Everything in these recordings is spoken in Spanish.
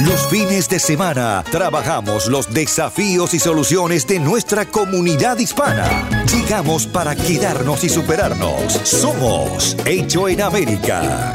Los fines de semana trabajamos los desafíos y soluciones de nuestra comunidad hispana. Llegamos para quedarnos y superarnos. Somos Hecho en América.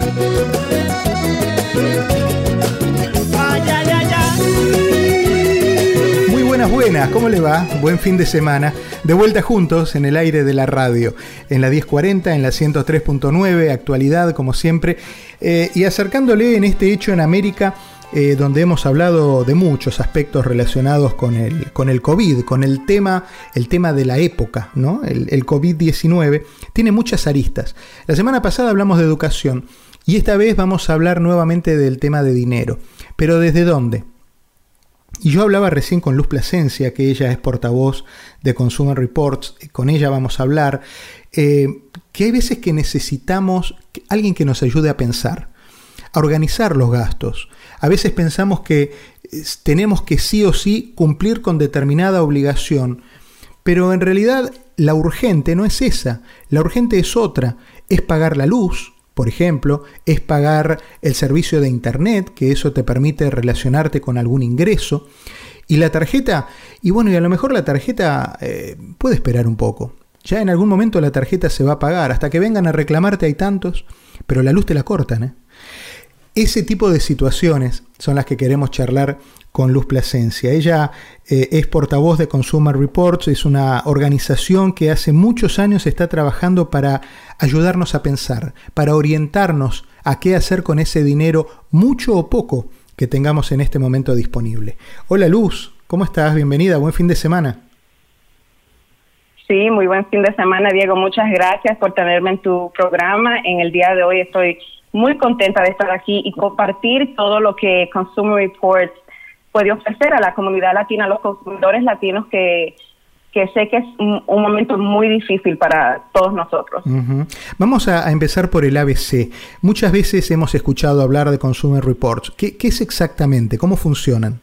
Muy buenas, buenas, ¿cómo le va? Buen fin de semana. De vuelta juntos en el aire de la radio, en la 1040, en la 103.9, actualidad como siempre, eh, y acercándole en este hecho en América. Eh, donde hemos hablado de muchos aspectos relacionados con el, con el COVID, con el tema, el tema de la época, ¿no? El, el COVID-19 tiene muchas aristas. La semana pasada hablamos de educación y esta vez vamos a hablar nuevamente del tema de dinero. Pero ¿desde dónde? Y yo hablaba recién con Luz Plasencia, que ella es portavoz de Consumer Reports, con ella vamos a hablar, eh, que hay veces que necesitamos alguien que nos ayude a pensar, a organizar los gastos. A veces pensamos que tenemos que sí o sí cumplir con determinada obligación, pero en realidad la urgente no es esa, la urgente es otra, es pagar la luz, por ejemplo, es pagar el servicio de Internet, que eso te permite relacionarte con algún ingreso. Y la tarjeta, y bueno, y a lo mejor la tarjeta eh, puede esperar un poco. Ya en algún momento la tarjeta se va a pagar, hasta que vengan a reclamarte hay tantos, pero la luz te la cortan. ¿eh? Ese tipo de situaciones son las que queremos charlar con Luz Plasencia. Ella eh, es portavoz de Consumer Reports, es una organización que hace muchos años está trabajando para ayudarnos a pensar, para orientarnos a qué hacer con ese dinero, mucho o poco, que tengamos en este momento disponible. Hola Luz, ¿cómo estás? Bienvenida, buen fin de semana. Sí, muy buen fin de semana, Diego. Muchas gracias por tenerme en tu programa. En el día de hoy estoy muy contenta de estar aquí y compartir todo lo que Consumer Reports puede ofrecer a la comunidad latina, a los consumidores latinos que, sé que es un, momento muy difícil para todos nosotros. Vamos a, empezar por el ABC. Muchas veces hemos escuchado hablar de Consumer Reports. ¿Qué, es exactamente? ¿Cómo funcionan?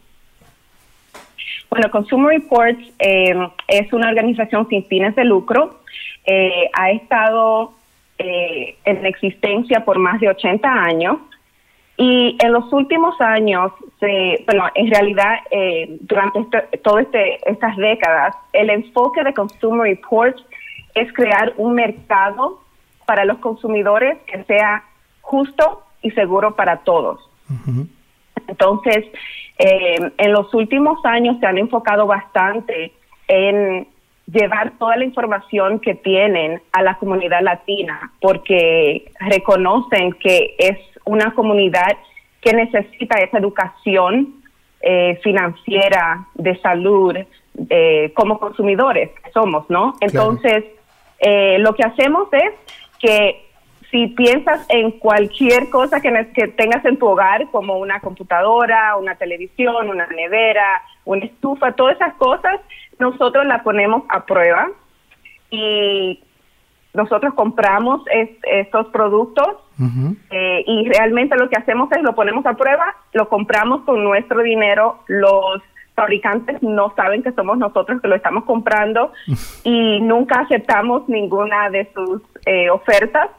Bueno, Consumer Reports eh, es una organización sin fines de lucro. Eh, ha estado eh, en existencia por más de 80 años y en los últimos años, bueno, en realidad eh, durante este, todas este, estas décadas, el enfoque de Consumer Reports es crear un mercado para los consumidores que sea justo y seguro para todos. Entonces, eh, en los últimos años se han enfocado bastante en llevar toda la información que tienen a la comunidad latina, porque reconocen que es una comunidad que necesita esa educación eh, financiera, de salud, eh, como consumidores que somos, ¿no? Entonces, eh, lo que hacemos es que si piensas en cualquier cosa que, que tengas en tu hogar, como una computadora, una televisión, una nevera, una estufa, todas esas cosas, nosotros las ponemos a prueba y nosotros compramos estos productos eh, y realmente lo que hacemos es lo ponemos a prueba, lo compramos con nuestro dinero, los fabricantes no saben que somos nosotros que lo estamos comprando y nunca aceptamos ninguna de sus eh, ofertas.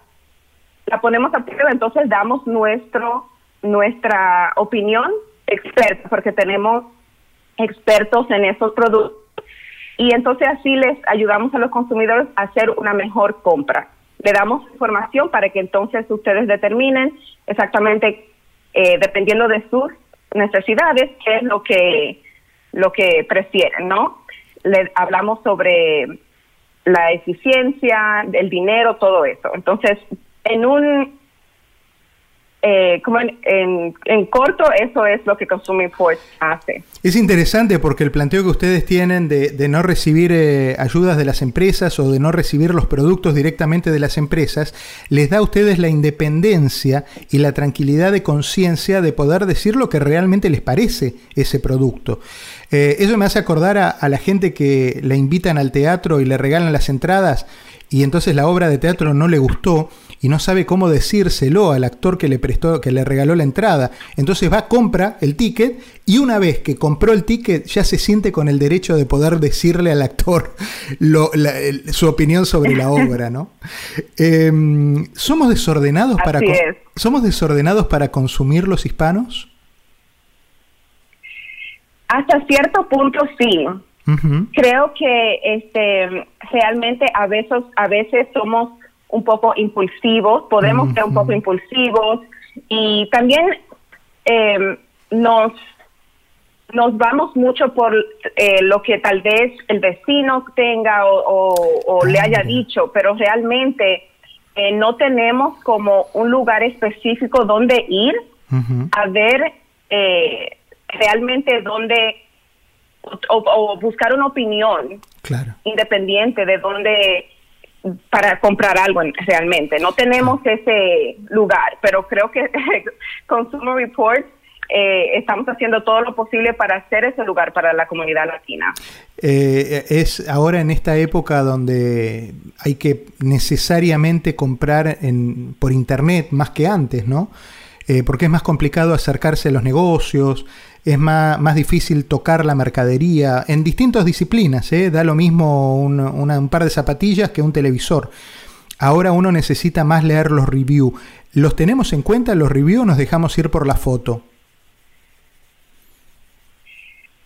La ponemos a prueba, entonces damos nuestro nuestra opinión experta, porque tenemos expertos en esos productos y entonces así les ayudamos a los consumidores a hacer una mejor compra. Le damos información para que entonces ustedes determinen exactamente, eh, dependiendo de sus necesidades, qué es lo que, lo que prefieren, ¿no? Le hablamos sobre la eficiencia, el dinero, todo eso. Entonces, en un eh, como en, en, corto, eso es lo que Consumer Reports hace. Es interesante porque el planteo que ustedes tienen de, de no recibir eh, ayudas de las empresas o de no recibir los productos directamente de las empresas, les da a ustedes la independencia y la tranquilidad de conciencia de poder decir lo que realmente les parece ese producto. Eh, eso me hace acordar a, a la gente que la invitan al teatro y le regalan las entradas y entonces la obra de teatro no le gustó y no sabe cómo decírselo al actor que le prestó, que le regaló la entrada. Entonces va, compra el ticket y una vez que compró el ticket ya se siente con el derecho de poder decirle al actor su opinión sobre la obra, ¿no? Em, ¿Somos desordenados para somos desordenados para consumir los hispanos? Hasta cierto punto sí. Creo que este realmente a veces a veces somos un poco impulsivos, podemos ser un poco impulsivos. Y también eh, nos nos vamos mucho por eh, lo que tal vez el vecino tenga o, le haya dicho, pero realmente eh, no tenemos como un lugar específico donde ir a ver realmente dónde o, buscar una opinión independiente de dónde para comprar algo realmente. No tenemos ese lugar, pero creo que Consumer Reports eh, estamos haciendo todo lo posible para hacer ese lugar para la comunidad latina. Eh, es ahora en esta época donde hay que necesariamente comprar en, por internet más que antes, ¿no? Eh, porque es más complicado acercarse a los negocios, es más, más difícil tocar la mercadería en distintas disciplinas. ¿eh? Da lo mismo un, un par de zapatillas que un televisor. Ahora uno necesita más leer los reviews. ¿Los tenemos en cuenta los reviews o nos dejamos ir por la foto?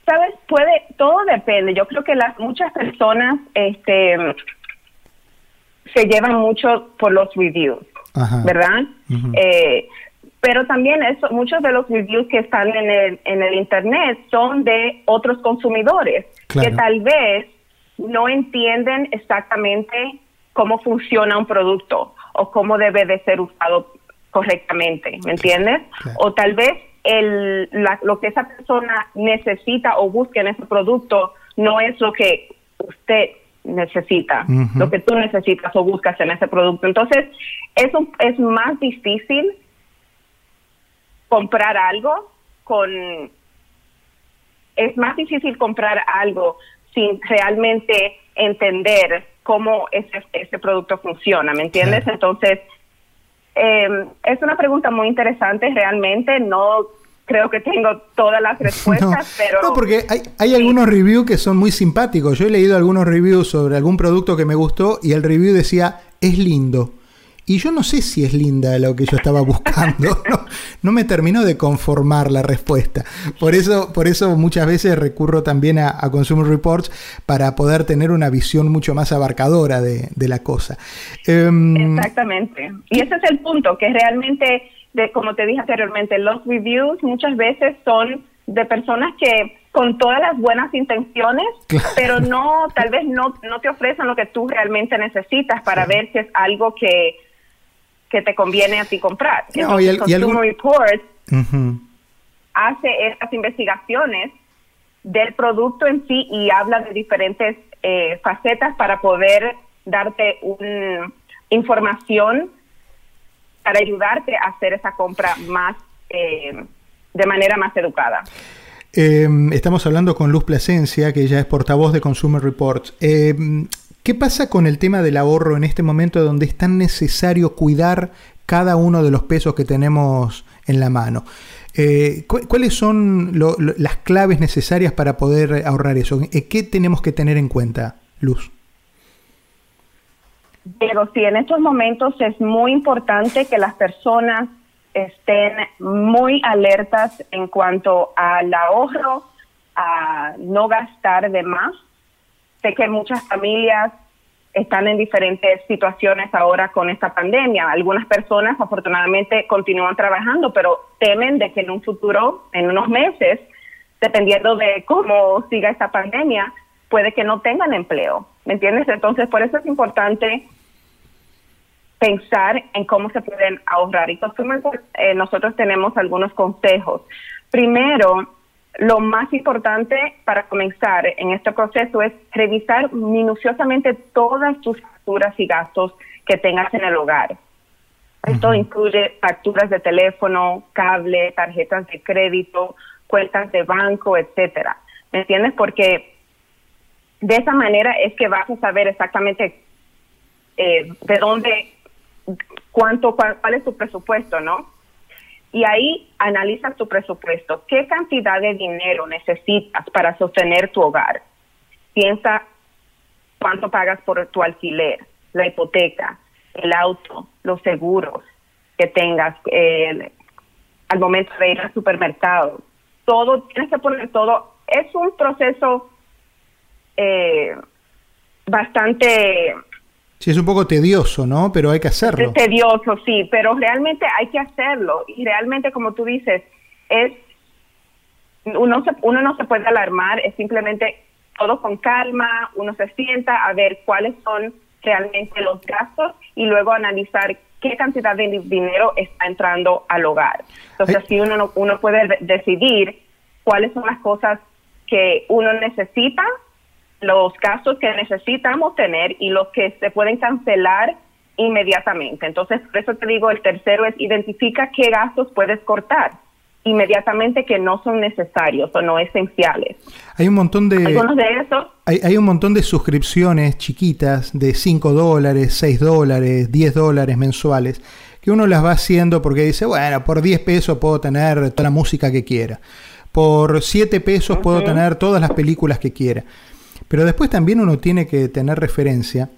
Sabes, puede, todo depende. Yo creo que las muchas personas este, se llevan mucho por los reviews, ¿verdad? Pero también eso, muchos de los reviews que están en el, en el Internet son de otros consumidores que tal vez no entienden exactamente cómo funciona un producto o cómo debe de ser usado correctamente, ¿me entiendes? O tal vez el, lo que esa persona necesita o busca en ese producto no es lo que usted necesita, lo que tú necesitas o buscas en ese producto. Entonces, eso es más difícil comprar algo con... Es más difícil comprar algo sin realmente entender cómo ese, ese producto funciona, ¿me entiendes? Entonces, eh, es una pregunta muy interesante realmente, no creo que tengo todas las respuestas, pero... No, porque hay, hay algunos reviews que son muy simpáticos. Yo he leído algunos reviews sobre algún producto que me gustó y el review decía, es lindo. Y yo no sé si es linda lo que yo estaba buscando. No, me terminó de conformar la respuesta. Por eso, por eso muchas veces recurro también a, Consumer Reports para poder tener una visión mucho más abarcadora de, la cosa. Em, Exactamente. Y ese es el punto, que realmente, de, como te dije anteriormente, los reviews muchas veces son de personas que con todas las buenas intenciones, pero no, tal vez no, no te ofrecen lo que tú realmente necesitas para ver si es algo que que te conviene a ti comprar. No, y el, Consumer Report hace estas investigaciones del producto en sí y habla de diferentes eh, facetas para poder darte una información para ayudarte a hacer esa compra más eh, de manera más educada. Em, estamos hablando con Luz Plasencia, que ella es portavoz de Consumer Reports. Em, ¿Qué pasa con el tema del ahorro en este momento donde es tan necesario cuidar cada uno de los pesos que tenemos en la mano? Eh, ¿Cuáles son las claves necesarias para poder ahorrar eso? Eh, ¿Qué tenemos que tener en cuenta, Luz? Pero sí, en estos momentos es muy importante que las personas estén muy alertas en cuanto al ahorro, a no gastar de más Que muchas familias están en diferentes situaciones ahora con esta pandemia. Algunas personas afortunadamente continúan trabajando, pero temen de que en un futuro, en unos meses, dependiendo de cómo siga esta pandemia, puede que no tengan empleo. ¿Me entiendes? Entonces, por eso es importante pensar en cómo se pueden ahorrar. Y eh, nosotros tenemos algunos consejos. Primero, lo más importante para comenzar en este proceso es revisar minuciosamente todas tus facturas y gastos que tengas en el hogar. Esto incluye facturas de teléfono, cable, tarjetas de crédito, cuentas de banco, etcétera. ¿Me entiendes? Porque de esa manera es que vas a saber exactamente eh, de dónde, cuánto, cuál, es tu presupuesto, ¿no? Y ahí analiza tu presupuesto. ¿Qué cantidad de dinero necesitas para sostener tu hogar? Piensa cuánto pagas por tu alquiler, la hipoteca, el auto, los seguros que tengas eh, al momento de ir al supermercado. Todo, tienes que poner todo. Es un proceso eh, bastante... Sí, es un poco tedioso, ¿no? Pero hay que hacerlo. Tedioso, sí, pero realmente hay que hacerlo. Y realmente, como tú dices, es uno, uno no se puede alarmar, es simplemente todo con calma, uno se sienta a ver cuáles son realmente los gastos y luego analizar qué cantidad de dinero está entrando al hogar. Entonces, así uno, uno puede decidir cuáles son las cosas que uno necesita, los gastos que necesitamos tener y los que se pueden cancelar inmediatamente. Entonces, por eso te digo, el tercero es identifica qué gastos puedes cortar inmediatamente que no son necesarios o no esenciales. Hay un montón de... Algunos de esos... Hay, hay un montón de suscripciones chiquitas de 5 dólares, 6 dólares, 10 dólares mensuales, que uno las va haciendo porque dice, bueno, por 10 pesos puedo tener toda la música que quiera. Por 7 pesos puedo tener todas las películas que quiera. Pero después también uno tiene que tener referencia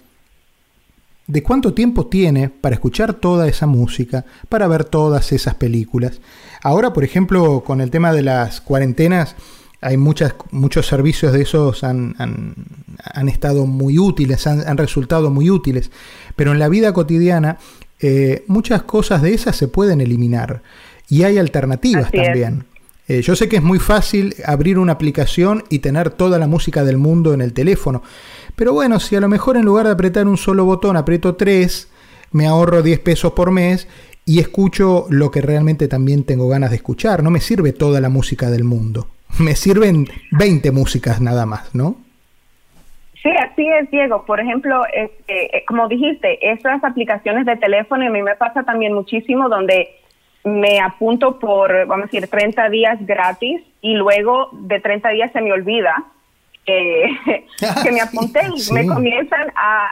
de cuánto tiempo tiene para escuchar toda esa música, para ver todas esas películas. Ahora, por ejemplo, con el tema de las cuarentenas, hay muchas, muchos servicios de esos han, han, estado muy útiles, han, resultado muy útiles, pero en la vida cotidiana eh, muchas cosas de esas se pueden eliminar y hay alternativas también. Eh, yo sé que es muy fácil abrir una aplicación y tener toda la música del mundo en el teléfono, pero bueno, si a lo mejor en lugar de apretar un solo botón aprieto tres, me ahorro 10 pesos por mes y escucho lo que realmente también tengo ganas de escuchar. No me sirve toda la música del mundo. Me sirven 20 músicas nada más, ¿no? Sí, así es, Diego. Por ejemplo, este, eh, como dijiste, esas aplicaciones de teléfono, a mí me pasa también muchísimo donde me apunto por, vamos a decir, 30 días gratis y luego de 30 días se me olvida que me apunté y me comienzan a,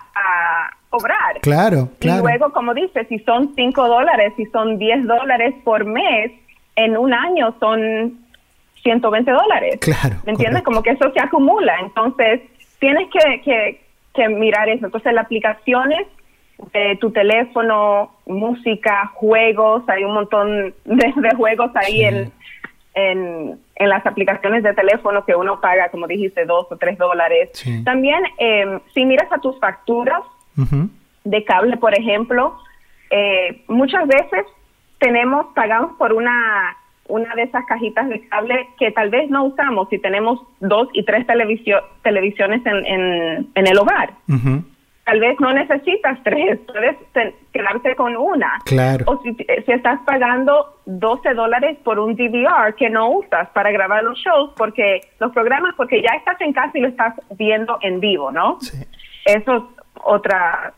cobrar. Claro, claro. Y luego, como dices, si son 5 dólares, si son 10 dólares por mes, en un año son 120 dólares. Claro. ¿Me entiendes? Como que eso se acumula. Entonces, tienes que, que, mirar eso. Entonces, las aplicaciones de tu teléfono, música, juegos, hay un montón de, juegos ahí en, en, en, las aplicaciones de teléfono que uno paga, como dijiste, dos o tres dólares. También, eh, si miras a tus facturas de cable, por ejemplo, eh, muchas veces tenemos, pagamos por una una de esas cajitas de cable que tal vez no usamos si tenemos dos y tres televisiones en, en, en el hogar tal vez no necesitas tres, puedes quedarte con una. Claro. O si, si, estás pagando 12 dólares por un DVR que no usas para grabar los shows, porque los programas, porque ya estás en casa y lo estás viendo en vivo, ¿no? Sí. Eso es otra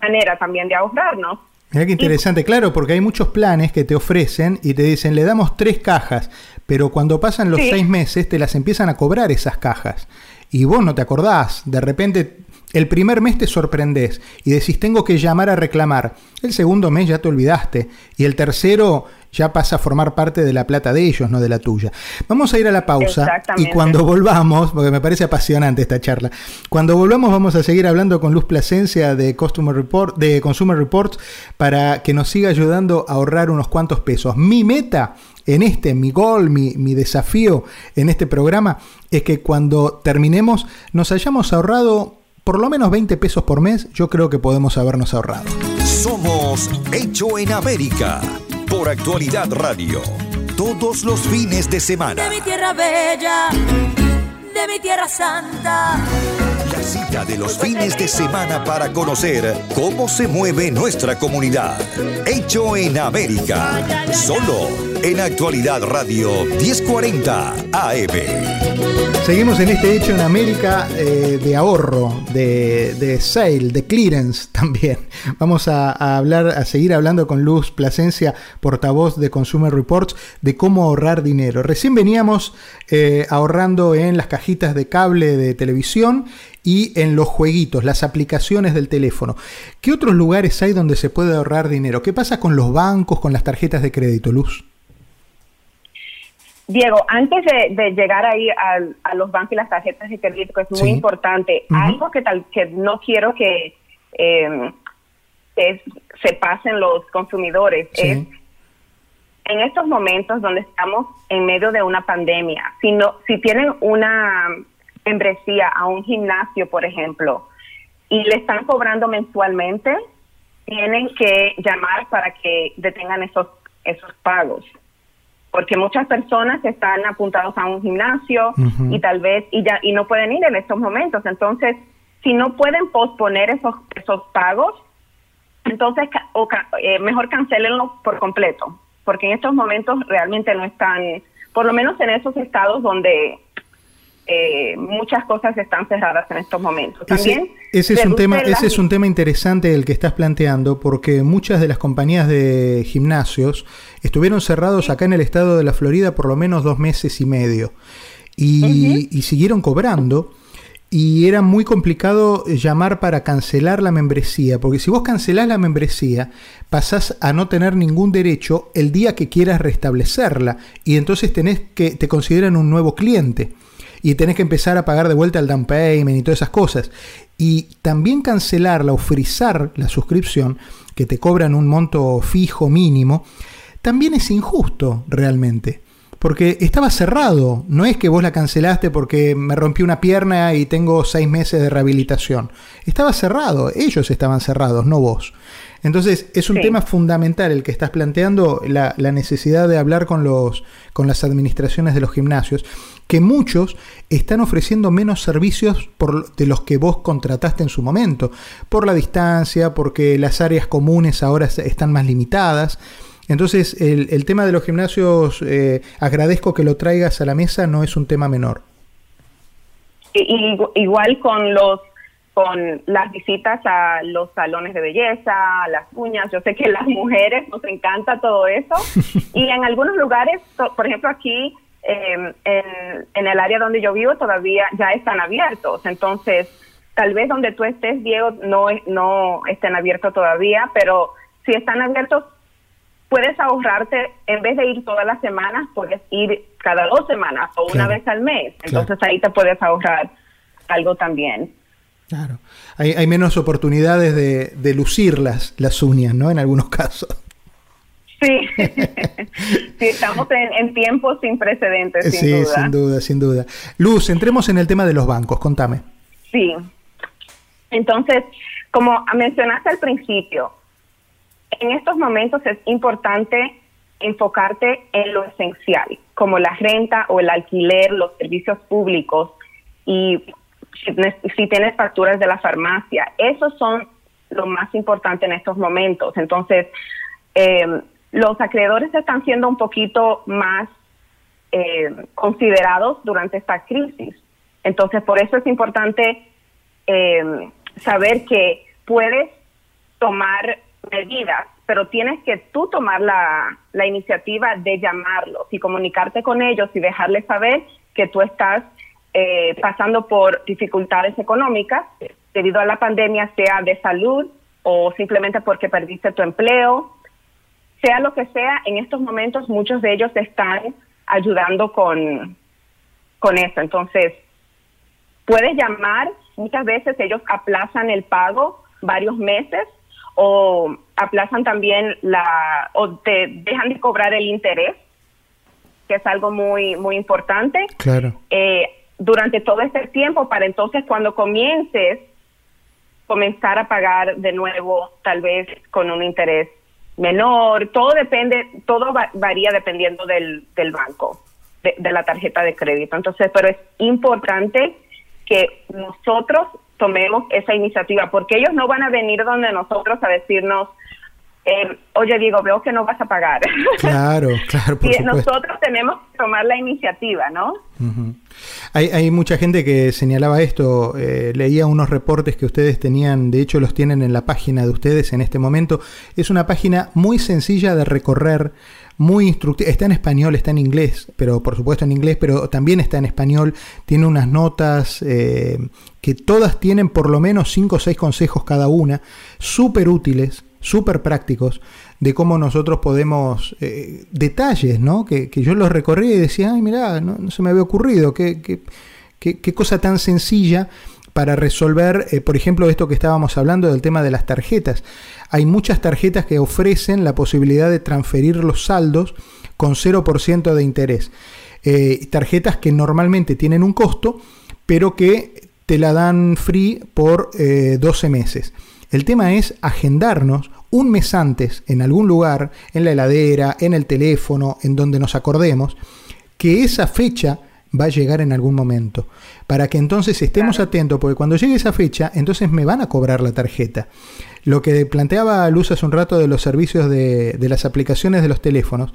manera también de ahorrar, ¿no? Mira qué interesante, claro, porque hay muchos planes que te ofrecen y te dicen, le damos tres cajas, pero cuando pasan los seis meses te las empiezan a cobrar esas cajas. Y vos no te acordás, de repente el primer mes te sorprendes y decís tengo que llamar a reclamar. El segundo mes ya te olvidaste y el tercero ya pasa a formar parte de la plata de ellos, no de la tuya. Vamos a ir a la pausa y cuando volvamos, porque me parece apasionante esta charla, cuando volvamos vamos a seguir hablando con Luz Plasencia de Customer Report, de Consumer Reports, para que nos siga ayudando a ahorrar unos cuantos pesos. Mi meta en este, mi gol, mi, mi desafío en este programa es que cuando terminemos nos hayamos ahorrado por lo menos 20 pesos por mes, yo creo que podemos habernos ahorrado. Somos Hecho en América por Actualidad Radio. Todos los fines de semana. De mi tierra bella, de mi tierra santa cita de los fines de semana para conocer cómo se mueve nuestra comunidad. Hecho en América. Solo en Actualidad Radio 1040 AM. Seguimos en este hecho en América eh, de ahorro, de, de, sale, de clearance también. Vamos a, hablar, a seguir hablando con Luz Plasencia, portavoz de Consumer Reports, de cómo ahorrar dinero. Recién veníamos eh, ahorrando en las cajitas de cable de televisión y en los jueguitos, las aplicaciones del teléfono. ¿Qué otros lugares hay donde se puede ahorrar dinero? ¿Qué pasa con los bancos, con las tarjetas de crédito, Luz? Diego, antes de, llegar ahí a, los bancos y las tarjetas de crédito, que es muy importante, algo que, tal, que no quiero que eh, se pasen los consumidores es en estos momentos donde estamos en medio de una pandemia, si, si tienen una membresía a un gimnasio, por ejemplo, y le están cobrando mensualmente, tienen que llamar para que detengan esos, esos pagos. Porque muchas personas están apuntados a un gimnasio y tal vez y ya y no pueden ir en estos momentos. Entonces, si no pueden posponer esos esos pagos, entonces eh, mejor cancelenlo por completo porque en estos momentos realmente no están, por lo menos en esos estados donde eh, muchas cosas están cerradas en estos momentos. También ese, es un tema, ese es un tema interesante el que estás planteando, porque muchas de las compañías de gimnasios estuvieron cerrados acá en el estado de la Florida por lo menos dos meses y medio y, y siguieron cobrando y era muy complicado llamar para cancelar la membresía, porque si vos cancelás la membresía, pasás a no tener ningún derecho el día que quieras restablecerla, y entonces tenés que, te consideran un nuevo cliente, y tenés que empezar a pagar de vuelta el down payment y todas esas cosas. Y también cancelarla o frizar la suscripción, que te cobran un monto fijo mínimo, también es injusto realmente porque estaba cerrado. No es que vos la cancelaste porque me rompí una pierna y tengo seis meses de rehabilitación. Estaba cerrado, ellos estaban cerrados, no vos. Entonces es un tema fundamental el que estás planteando, la, necesidad de hablar con, los, con las administraciones de los gimnasios, que muchos están ofreciendo menos servicios por, de los que vos contrataste en su momento, por la distancia, porque las áreas comunes ahora están más limitadas. Entonces, el, tema de los gimnasios, eh, agradezco que lo traigas a la mesa, no es un tema menor. igual con los con las visitas a los salones de belleza, a las uñas, yo sé que las mujeres nos encanta todo eso y en algunos lugares, por ejemplo aquí em, en, en el área donde yo vivo todavía ya están abiertos, entonces tal vez donde tú estés, Diego, no, no estén abiertos todavía, pero si están abiertos puedes ahorrarte, en vez de ir todas las semanas, puedes ir cada dos semanas o una vez al mes. Entonces ahí te puedes ahorrar algo también. Claro. Hay, hay menos oportunidades de, de, lucir las, las uñas, ¿no? En algunos casos. Sí, sí estamos en, tiempos sin precedentes, sin sí, duda. sin duda, sin duda. Luz, entremos en el tema de los bancos, contame. Sí. Entonces, como mencionaste al principio, en estos momentos es importante enfocarte en lo esencial, como la renta o el alquiler, los servicios públicos y si, tienes facturas de la farmacia. Esos son lo más importante en estos momentos. Entonces, eh, los acreedores están siendo un poquito más eh, considerados durante esta crisis. Entonces, por eso es importante eh, saber que puedes tomar medidas, pero tienes que tú tomar la, la iniciativa de llamarlos y comunicarte con ellos y dejarles saber que tú estás eh, pasando por dificultades económicas debido a la pandemia, sea de salud o simplemente porque perdiste tu empleo, sea lo que sea, en estos momentos muchos de ellos están ayudando con, con eso. Entonces, puedes llamar, muchas veces ellos aplazan el pago varios meses o aplazan también la o te dejan de cobrar el interés que es algo muy muy importante claro eh, durante todo este tiempo para entonces cuando comiences comenzar a pagar de nuevo tal vez con un interés menor todo depende todo varía dependiendo del, del banco de, de la tarjeta de crédito. Entonces pero es importante que nosotros tomemos esa iniciativa, porque ellos no van a venir donde nosotros a decirnos, eh, oye Diego, veo que no vas a pagar. Claro, claro. Por y nosotros tenemos que tomar la iniciativa, ¿no? hay, hay, mucha gente que señalaba esto, eh, leía unos reportes que ustedes tenían, de hecho los tienen en la página de ustedes en este momento. Es una página muy sencilla de recorrer, muy instructiva, está en español, está en inglés, pero por supuesto en inglés, pero también está en español, tiene unas notas eh, que todas tienen por lo menos 5 o 6 consejos cada una, súper útiles, súper prácticos de cómo nosotros podemos, eh, detalles, ¿no? Que, yo los recorrí y decía, ay, mirá, no, se me había ocurrido, qué, qué, cosa tan sencilla para resolver, eh, por ejemplo, esto que estábamos hablando del tema de las tarjetas. Hay muchas tarjetas que ofrecen la posibilidad de transferir los saldos con 0% de interés. Eh, tarjetas que normalmente tienen un costo, pero que te la dan free por 12 meses. El tema es agendarnos un mes antes en algún lugar, en la heladera, en el teléfono, en donde nos acordemos, que esa fecha va a llegar en algún momento. Para que entonces estemos atentos, porque cuando llegue esa fecha, entonces me van a cobrar la tarjeta. Lo que planteaba Luz hace un rato de los servicios de, de las aplicaciones de los teléfonos,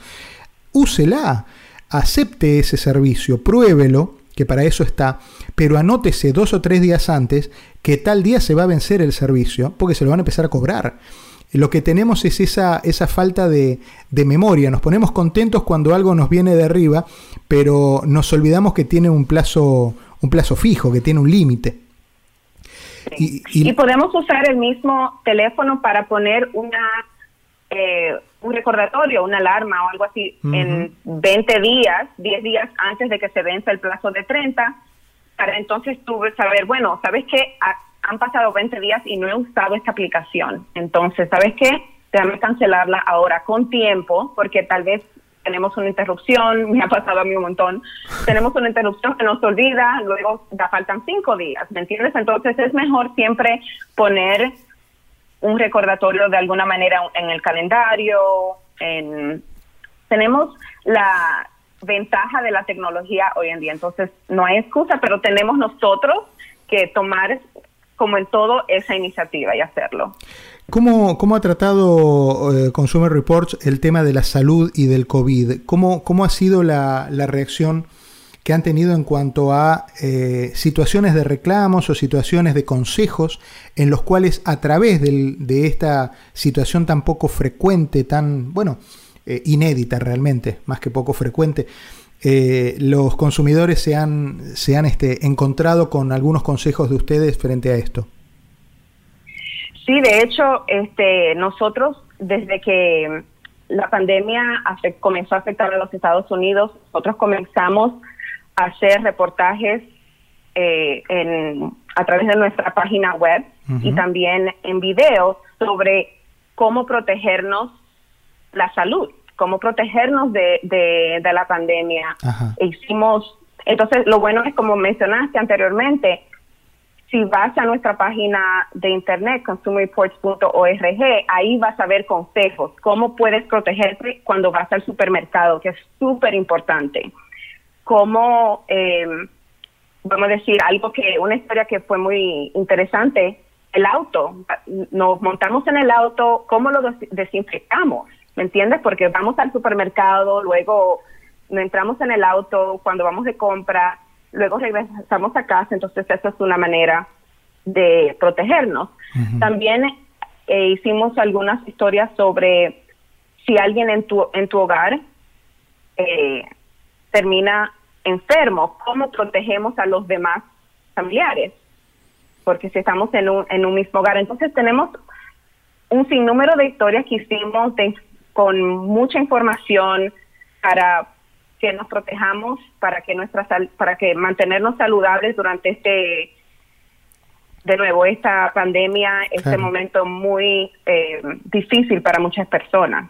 úsela, acepte ese servicio, pruébelo que para eso está, pero anótese dos o tres días antes que tal día se va a vencer el servicio, porque se lo van a empezar a cobrar. Lo que tenemos es esa, esa falta de, memoria. Nos ponemos contentos cuando algo nos viene de arriba, pero nos olvidamos que tiene un plazo, un plazo fijo, que tiene un límite. Y, podemos usar el mismo teléfono para poner una eh, un recordatorio, una alarma o algo así en 20 días, 10 días antes de que se vence el plazo de 30, para entonces tú saber, bueno, ¿sabes qué? Han pasado 20 días y no he usado esta aplicación. Entonces, ¿sabes qué? Déjame cancelarla ahora con tiempo, porque tal vez tenemos una interrupción, me ha pasado a mí un montón, tenemos una interrupción que nos olvida, luego ya faltan cinco días, ¿me entiendes? Entonces es mejor siempre poner un recordatorio de alguna manera en el calendario. En, tenemos la ventaja de la tecnología hoy en día, entonces no hay excusa, pero tenemos nosotros que tomar como en todo esa iniciativa y hacerlo. ¿Cómo, cómo ha tratado eh, Consumer Reports el tema de la salud y del COVID? ¿Cómo, cómo ha sido la, la reacción? Que han tenido en cuanto a eh, situaciones de reclamos o situaciones de consejos en los cuales a través de esta situación tan poco frecuente, tan, bueno, eh, inédita realmente, más que poco frecuente, eh, los consumidores se han, se han este, encontrado con algunos consejos de ustedes frente a esto. Sí, de hecho, este, nosotros desde que la pandemia comenzó a afectar a los Estados Unidos, nosotros comenzamos hacer reportajes eh, en, a través de nuestra página web y también en video sobre cómo protegernos la salud, cómo protegernos de, de, la pandemia. Hicimos, entonces lo bueno es como mencionaste anteriormente, si vas a nuestra página de internet, consumerreports.org, ahí vas a ver consejos, cómo puedes protegerte cuando vas al supermercado, que es súper importante cómo, eh, vamos a decir, algo que, una historia que fue muy interesante, el auto, nos montamos en el auto, ¿cómo lo desinfectamos? ¿Me entiendes? Porque vamos al supermercado, luego entramos en el auto cuando vamos de compra, luego regresamos a casa, entonces esa es una manera de protegernos. También eh, hicimos algunas historias sobre si alguien en tu, en tu hogar eh, termina enfermo, ¿cómo protegemos a los demás familiares? Porque si estamos en un, en un mismo hogar, entonces tenemos un sinnúmero de historias que hicimos con mucha información para que nos protejamos, para que nuestra para que mantenernos saludables durante este de nuevo esta pandemia, este momento muy eh, difícil para muchas personas.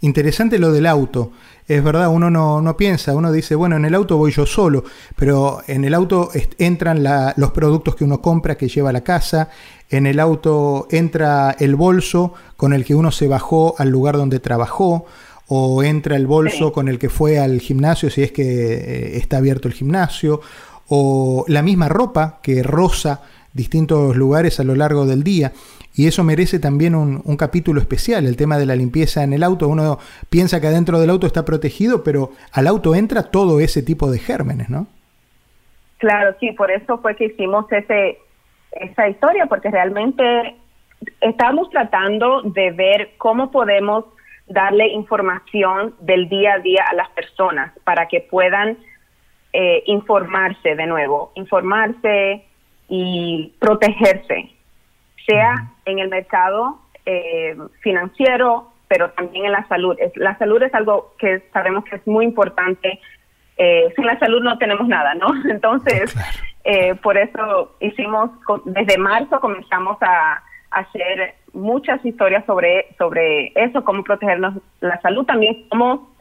Interesante lo del auto. Es verdad, uno no, no, piensa, uno dice, bueno, en el auto voy yo solo, pero en el auto entran los productos que uno compra, que lleva a la casa, en el auto entra el bolso con el que uno se bajó al lugar donde trabajó, o entra el bolso con el que fue al gimnasio si es que eh, está abierto el gimnasio, o la misma ropa que rosa distintos lugares a lo largo del día. Y eso merece también un, capítulo especial, el tema de la limpieza en el auto. Uno piensa que adentro del auto está protegido, pero al auto entra todo ese tipo de gérmenes, ¿no? Claro, sí, por eso fue que hicimos ese, esa historia, porque realmente estamos tratando de ver cómo podemos darle información del día a día a las personas para que puedan eh, informarse de nuevo, informarse y protegerse, sea en el mercado eh, financiero, pero también en la salud. la salud es algo que sabemos que es muy importante. Eh, sin la salud no tenemos nada, ¿no? Entonces, por eso hicimos, desde marzo comenzamos a hacer muchas historias sobre, sobre eso, cómo protegernos la salud, también cómo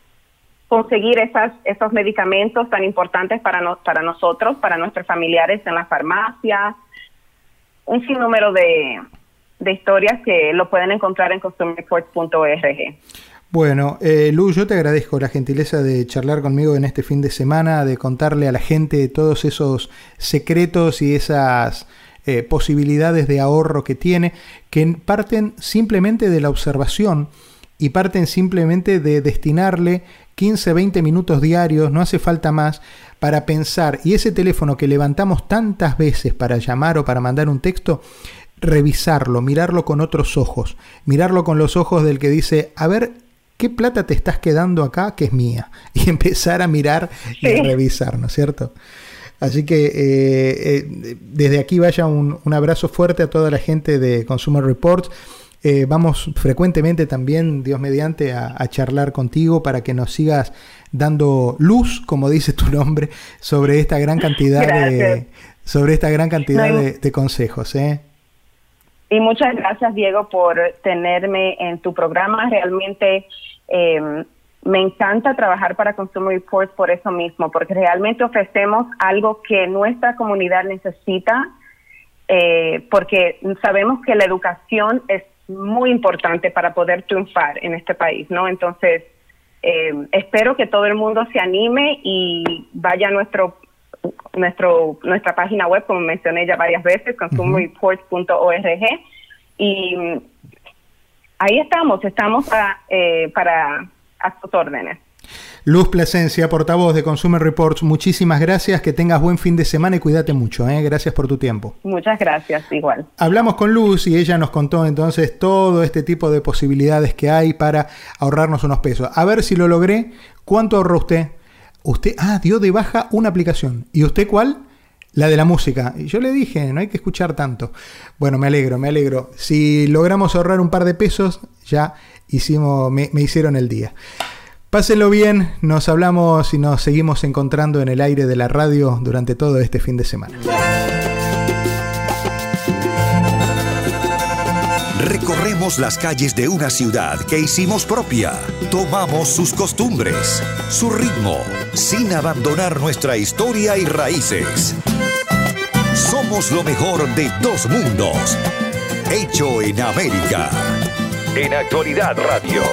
conseguir esas, esos medicamentos tan importantes para, para nosotros, para nuestros familiares en la farmacia, un sinnúmero de, de historias que lo pueden encontrar en consumerreports.org. Bueno, eh, Lu, yo te agradezco la gentileza de charlar conmigo en este fin de semana, de contarle a la gente todos esos secretos y esas eh, posibilidades de ahorro que tiene, que parten simplemente de la observación y parten simplemente de destinarle 15, 20 minutos diarios, no hace falta más, para pensar. Y ese teléfono que levantamos tantas veces para llamar o para mandar un texto, revisarlo, mirarlo con otros ojos, mirarlo con los ojos del que dice, a ver, ¿qué plata te estás quedando acá que es mía? Y empezar a mirar y a revisar, ¿no es cierto? Así que eh, eh, desde aquí vaya un, abrazo fuerte a toda la gente de Consumer Reports. Eh, vamos frecuentemente también, Dios mediante, a, charlar contigo para que nos sigas dando luz, como dice tu nombre, sobre esta gran cantidad de sobre esta gran cantidad de, consejos. Y muchas gracias, Diego, por tenerme en tu programa. Realmente me encanta trabajar para Consumer Reports por eso mismo, porque realmente ofrecemos algo que nuestra comunidad necesita, eh, porque sabemos que la educación es muy importante para poder triunfar en este país, ¿no? Entonces, eh, espero que todo el mundo se anime y vaya a nuestro nuestro nuestra página web, como mencioné ya varias veces, consumerreports.org, y ahí estamos, estamos eh, para a sus órdenes. Luz Plasencia, portavoz de Consumer Reports, muchísimas gracias, que tengas buen fin de semana y cuídate mucho, ¿eh? gracias por tu tiempo. Muchas gracias, igual. Hablamos con Luz y ella nos contó entonces todo este tipo de posibilidades que hay para ahorrarnos unos pesos. A ver si lo logré, ¿cuánto ahorró usted? Usted, ah, dio de baja una aplicación. ¿Y usted cuál? La de la música. Y yo le dije, no hay que escuchar tanto. Bueno, me alegro, me alegro. Si logramos ahorrar un par de pesos, ya hicimos, me, hicieron el día. Pásenlo bien, nos hablamos y nos seguimos encontrando en el aire de la radio durante todo este fin de semana. Recorremos las calles de una ciudad que hicimos propia. Tomamos sus costumbres, su ritmo, sin abandonar nuestra historia y raíces. Somos lo mejor de dos mundos. Hecho en América. En Actualidad Radio.